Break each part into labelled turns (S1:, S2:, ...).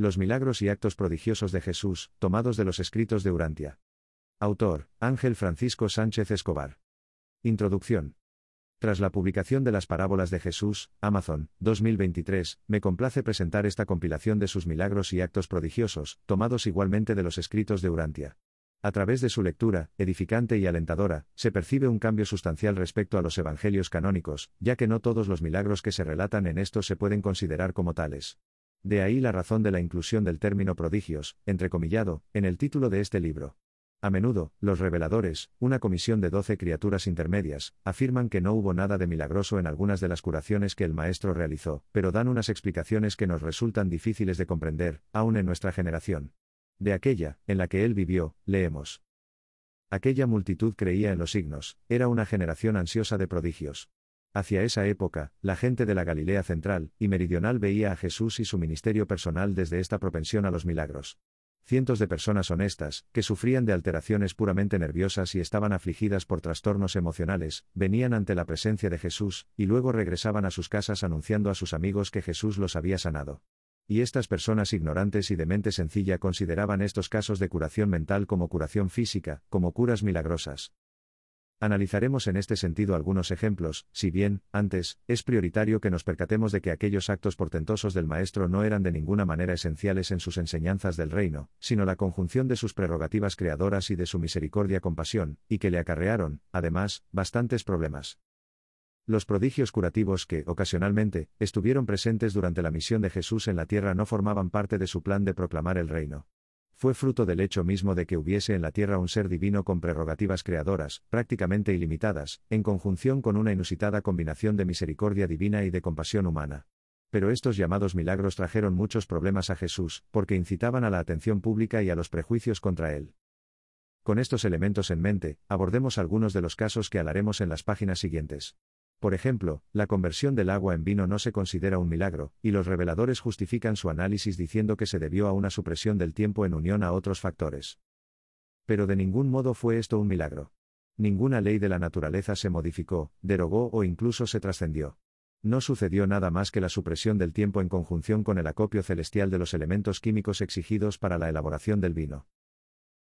S1: Los milagros y actos prodigiosos de Jesús, tomados de los escritos de Urantia. Autor, Ángel Francisco Sánchez Escobar. Introducción. Tras la publicación de las parábolas de Jesús, Amazon, 2023, me complace presentar esta compilación de sus milagros y actos prodigiosos, tomados igualmente de los escritos de Urantia. A través de su lectura, edificante y alentadora, se percibe un cambio sustancial respecto a los evangelios canónicos, ya que no todos los milagros que se relatan en estos se pueden considerar como tales. De ahí la razón de la inclusión del término prodigios, entrecomillado, en el título de este libro. A menudo, los reveladores, una comisión de doce criaturas intermedias, afirman que no hubo nada de milagroso en algunas de las curaciones que el Maestro realizó, pero dan unas explicaciones que nos resultan difíciles de comprender, aún en nuestra generación. De aquella, en la que él vivió, leemos. Aquella multitud creía en los signos, era una generación ansiosa de prodigios. Hacia esa época, la gente de la Galilea central y meridional veía a Jesús y su ministerio personal desde esta propensión a los milagros. Cientos de personas honestas, que sufrían de alteraciones puramente nerviosas y estaban afligidas por trastornos emocionales, venían ante la presencia de Jesús, y luego regresaban a sus casas anunciando a sus amigos que Jesús los había sanado y estas personas ignorantes y de mente sencilla consideraban estos casos de curación mental como curación física, como curas milagrosas. Analizaremos en este sentido algunos ejemplos, si bien, antes, es prioritario que nos percatemos de que aquellos actos portentosos del Maestro no eran de ninguna manera esenciales en sus enseñanzas del reino, sino la conjunción de sus prerrogativas creadoras y de su misericordia compasión, y que le acarrearon, además, bastantes problemas. Los prodigios curativos que, ocasionalmente, estuvieron presentes durante la misión de Jesús en la tierra no formaban parte de su plan de proclamar el reino. Fue fruto del hecho mismo de que hubiese en la tierra un ser divino con prerrogativas creadoras, prácticamente ilimitadas, en conjunción con una inusitada combinación de misericordia divina y de compasión humana. Pero estos llamados milagros trajeron muchos problemas a Jesús, porque incitaban a la atención pública y a los prejuicios contra él. Con estos elementos en mente, abordemos algunos de los casos que hablaremos en las páginas siguientes. Por ejemplo, la conversión del agua en vino no se considera un milagro, y los reveladores justifican su análisis diciendo que se debió a una supresión del tiempo en unión a otros factores. Pero de ningún modo fue esto un milagro. Ninguna ley de la naturaleza se modificó, derogó o incluso se trascendió. No sucedió nada más que la supresión del tiempo en conjunción con el acopio celestial de los elementos químicos exigidos para la elaboración del vino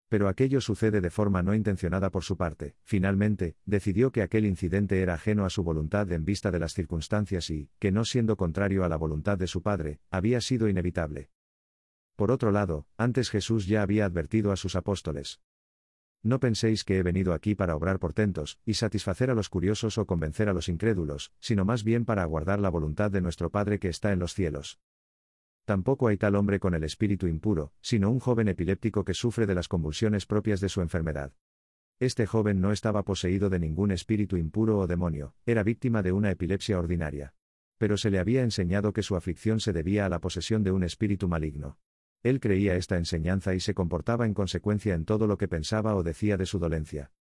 S1: pero aquello sucede de forma no intencionada por su parte. Finalmente, decidió que aquel incidente era ajeno a su voluntad en vista de las circunstancias y, que no siendo contrario a la voluntad de su padre, había sido inevitable. Por otro lado, antes Jesús ya había advertido a sus apóstoles. No penséis que he venido aquí para obrar portentos, y satisfacer a los curiosos o convencer a los incrédulos, sino más bien para aguardar la voluntad de nuestro Padre que está en los cielos. Tampoco hay tal hombre con el espíritu impuro, sino un joven epiléptico que sufre de las convulsiones propias de su enfermedad. Este joven no estaba poseído de ningún espíritu impuro o demonio, era víctima de una epilepsia ordinaria. Pero se le había enseñado que su aflicción se debía a la posesión de un espíritu maligno. Él creía esta enseñanza y se comportaba en consecuencia en todo lo que pensaba o decía de su dolencia.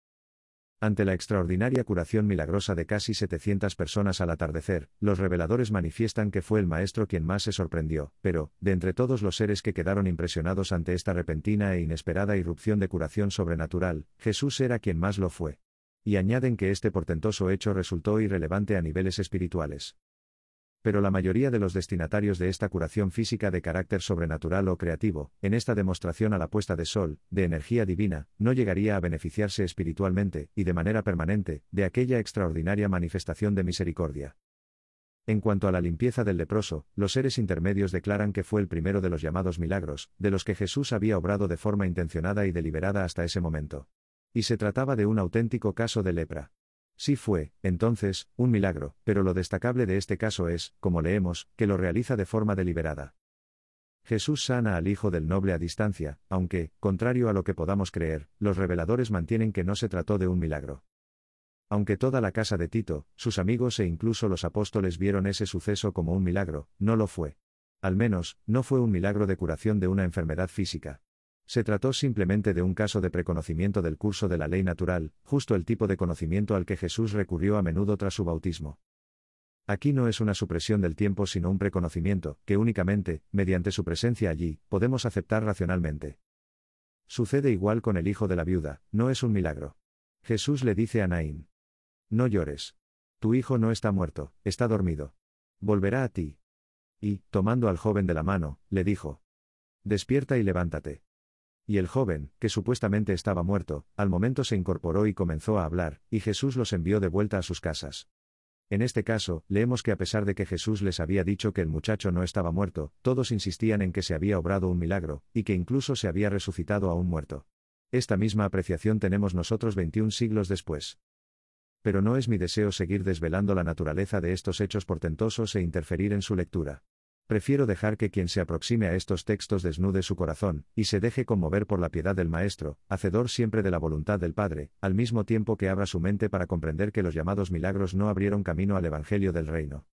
S1: Ante la extraordinaria curación milagrosa de casi 700 personas al atardecer, los reveladores manifiestan que fue el Maestro quien más se sorprendió, pero, de entre todos los seres que quedaron impresionados ante esta repentina e inesperada irrupción de curación sobrenatural, Jesús era quien más lo fue. Y añaden que este portentoso hecho resultó irrelevante a niveles espirituales pero la mayoría de los destinatarios de esta curación física de carácter sobrenatural o creativo, en esta demostración a la puesta de sol, de energía divina, no llegaría a beneficiarse espiritualmente, y de manera permanente, de aquella extraordinaria manifestación de misericordia. En cuanto a la limpieza del leproso, los seres intermedios declaran que fue el primero de los llamados milagros, de los que Jesús había obrado de forma intencionada y deliberada hasta ese momento. Y se trataba de un auténtico caso de lepra. Sí fue, entonces, un milagro, pero lo destacable de este caso es, como leemos, que lo realiza de forma deliberada. Jesús sana al hijo del noble a distancia, aunque, contrario a lo que podamos creer, los reveladores mantienen que no se trató de un milagro. Aunque toda la casa de Tito, sus amigos e incluso los apóstoles vieron ese suceso como un milagro, no lo fue. Al menos, no fue un milagro de curación de una enfermedad física. Se trató simplemente de un caso de preconocimiento del curso de la ley natural, justo el tipo de conocimiento al que Jesús recurrió a menudo tras su bautismo. Aquí no es una supresión del tiempo sino un preconocimiento, que únicamente, mediante su presencia allí, podemos aceptar racionalmente. Sucede igual con el hijo de la viuda, no es un milagro. Jesús le dice a Naín. No llores. Tu hijo no está muerto, está dormido. Volverá a ti. Y, tomando al joven de la mano, le dijo, Despierta y levántate. Y el joven, que supuestamente estaba muerto, al momento se incorporó y comenzó a hablar, y Jesús los envió de vuelta a sus casas. En este caso, leemos que a pesar de que Jesús les había dicho que el muchacho no estaba muerto, todos insistían en que se había obrado un milagro, y que incluso se había resucitado a un muerto. Esta misma apreciación tenemos nosotros 21 siglos después. Pero no es mi deseo seguir desvelando la naturaleza de estos hechos portentosos e interferir en su lectura. Prefiero dejar que quien se aproxime a estos textos desnude su corazón, y se deje conmover por la piedad del Maestro, hacedor siempre de la voluntad del Padre, al mismo tiempo que abra su mente para comprender que los llamados milagros no abrieron camino al Evangelio del Reino.